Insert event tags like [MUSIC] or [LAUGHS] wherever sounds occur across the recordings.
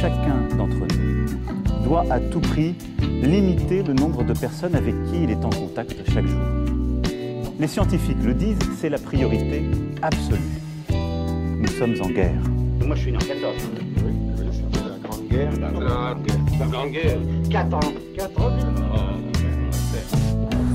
chacun d'entre nous doit à tout prix limiter le nombre de personnes avec qui il est en contact chaque jour. Les scientifiques le disent, c'est la priorité absolue. Nous sommes en guerre. Moi, je suis né en 14. La Grande Guerre. La Grande Guerre. La Grande Guerre. 4 ans. 4 ans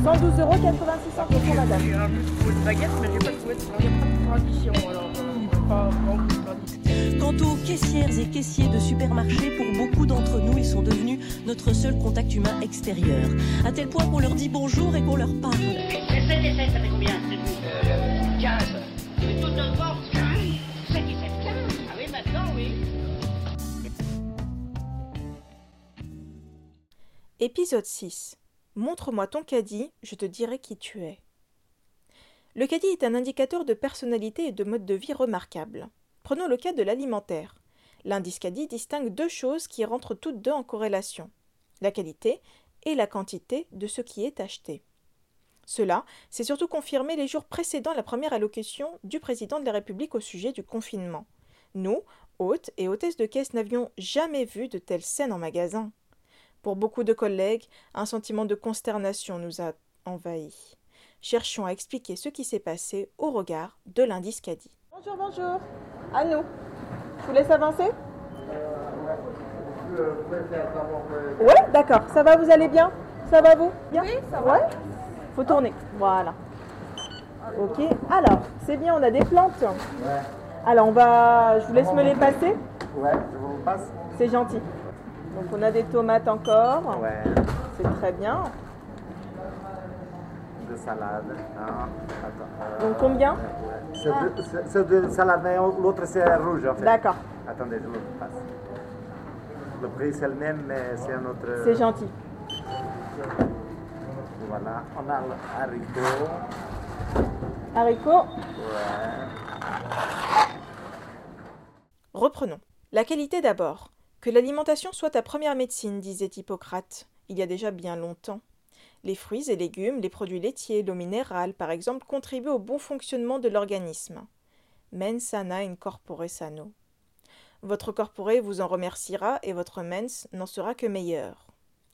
112 euros 86 centimes pour madame. J'ai un peu de baguette, mais j'ai pas trouvé de il n'y a pas de tradition, alors euh, pas de tradition. Quant aux caissières et caissiers de supermarchés, pour beaucoup d'entre nous, ils sont devenus notre seul contact humain extérieur. À tel point qu'on leur dit bonjour et qu'on leur parle. Et 7 et 7, ça fait combien euh, 15. Mais toute notre force 15. 7 et 7, 15. Ah oui, maintenant, oui. Épisode 6. Montre-moi ton caddie, je te dirai qui tu es. Le caddie est un indicateur de personnalité et de mode de vie remarquable. Prenons le cas de l'alimentaire. L'indice caddie distingue deux choses qui rentrent toutes deux en corrélation la qualité et la quantité de ce qui est acheté. Cela s'est surtout confirmé les jours précédant la première allocution du président de la République au sujet du confinement. Nous, hôtes et hôtesses de caisse, n'avions jamais vu de telles scènes en magasin. Pour beaucoup de collègues, un sentiment de consternation nous a envahis. Cherchons à expliquer ce qui s'est passé au regard de l'indice caddie. Bonjour, bonjour. À nous. Je vous laisse avancer Ouais, d'accord. Ça va, vous allez bien? Ça va vous? Bien? Oui, ça va. Ouais Faut tourner. Voilà. Ok. Alors, c'est bien, on a des plantes. Ouais. Alors, on va... Je vous laisse me les passer. Ouais, je vous passe. C'est gentil. Donc, on a des tomates encore. Ouais. C'est très bien. De salade. Non, attends. Donc, combien C'est de, c'est de salade, mais l'autre c'est rouge en fait. D'accord. Attendez, je vous passe. Le prix c'est le même, mais c'est un autre. C'est gentil. Voilà. On a le haricot. Haricots. Ouais. Reprenons. La qualité d'abord. Que l'alimentation soit ta première médecine, disait Hippocrate, il y a déjà bien longtemps. Les fruits et légumes, les produits laitiers, l'eau minérale, par exemple, contribuent au bon fonctionnement de l'organisme. Mens sana in corpore sano. Votre corporé vous en remerciera et votre mens n'en sera que meilleur.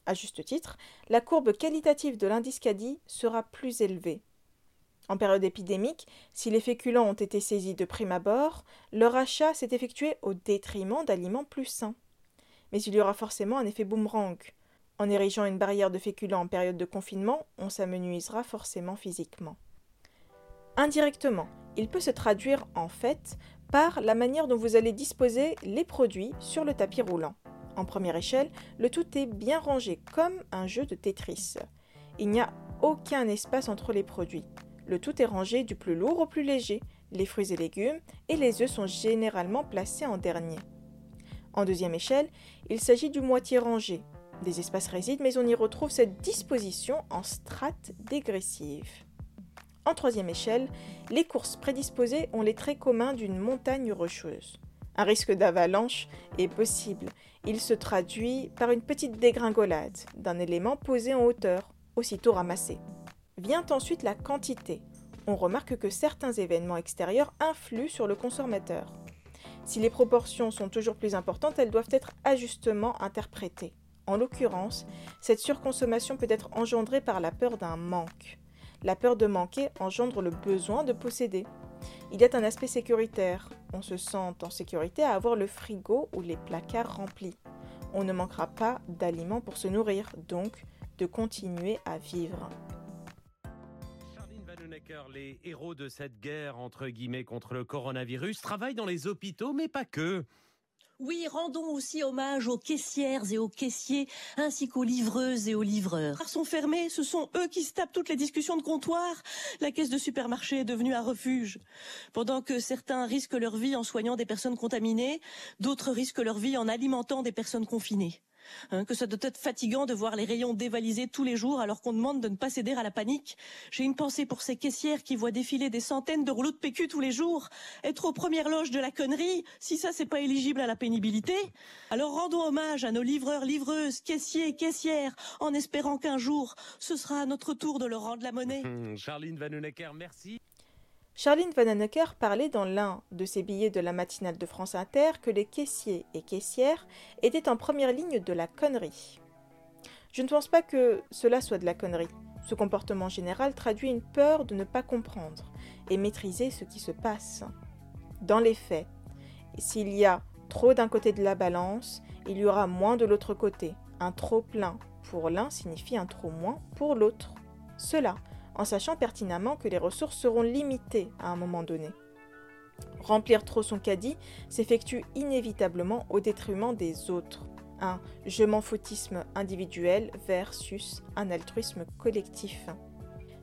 À juste titre, la courbe qualitative de l'indice CADI sera plus élevée. En période épidémique, si les féculents ont été saisis de prime abord, leur achat s'est effectué au détriment d'aliments plus sains. Mais il y aura forcément un effet boomerang. En érigeant une barrière de féculents en période de confinement, on s'amenuisera forcément physiquement. Indirectement, il peut se traduire en fait par la manière dont vous allez disposer les produits sur le tapis roulant. En première échelle, le tout est bien rangé comme un jeu de Tetris. Il n'y a aucun espace entre les produits. Le tout est rangé du plus lourd au plus léger. Les fruits et légumes et les œufs sont généralement placés en dernier. En deuxième échelle, il s'agit du moitié rangé. Des espaces résident, mais on y retrouve cette disposition en strates dégressives. En troisième échelle, les courses prédisposées ont les traits communs d'une montagne rocheuse. Un risque d'avalanche est possible. Il se traduit par une petite dégringolade d'un élément posé en hauteur, aussitôt ramassé. Vient ensuite la quantité. On remarque que certains événements extérieurs influent sur le consommateur. Si les proportions sont toujours plus importantes, elles doivent être ajustement interprétées. En l'occurrence, cette surconsommation peut être engendrée par la peur d'un manque. La peur de manquer engendre le besoin de posséder. Il y a un aspect sécuritaire. On se sent en sécurité à avoir le frigo ou les placards remplis. On ne manquera pas d'aliments pour se nourrir, donc de continuer à vivre. Les héros de cette guerre entre guillemets contre le coronavirus travaillent dans les hôpitaux, mais pas que. Oui, rendons aussi hommage aux caissières et aux caissiers, ainsi qu'aux livreuses et aux livreurs. Ils sont fermés, ce sont eux qui se tapent toutes les discussions de comptoir. La caisse de supermarché est devenue un refuge. Pendant que certains risquent leur vie en soignant des personnes contaminées, d'autres risquent leur vie en alimentant des personnes confinées. Hein, que ça doit être fatigant de voir les rayons dévalisés tous les jours alors qu'on demande de ne pas céder à la panique. J'ai une pensée pour ces caissières qui voient défiler des centaines de rouleaux de PQ tous les jours. Être aux premières loges de la connerie, si ça c'est pas éligible à la pénibilité. Alors rendons hommage à nos livreurs, livreuses, caissiers, caissières, en espérant qu'un jour ce sera à notre tour de leur rendre la monnaie. [LAUGHS] Charline Vanhoenacker, merci. Charline Vanhoenacker parlait dans l'un de ses billets de la matinale de France Inter que les caissiers et caissières étaient en première ligne de la connerie. Je ne pense pas que cela soit de la connerie. Ce comportement général traduit une peur de ne pas comprendre et maîtriser ce qui se passe. Dans les faits, s'il y a trop d'un côté de la balance, il y aura moins de l'autre côté. Un trop plein pour l'un signifie un trop moins pour l'autre. Cela en sachant pertinemment que les ressources seront limitées à un moment donné. Remplir trop son caddie s'effectue inévitablement au détriment des autres. Un je m'en foutisme individuel versus un altruisme collectif.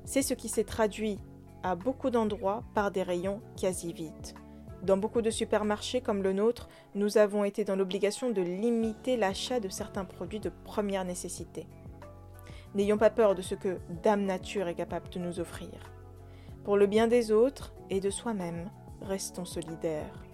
C'est ce qui s'est traduit à beaucoup d'endroits par des rayons quasi vides. Dans beaucoup de supermarchés comme le nôtre, nous avons été dans l'obligation de limiter l'achat de certains produits de première nécessité. N'ayons pas peur de ce que Dame Nature est capable de nous offrir. Pour le bien des autres et de soi-même, restons solidaires.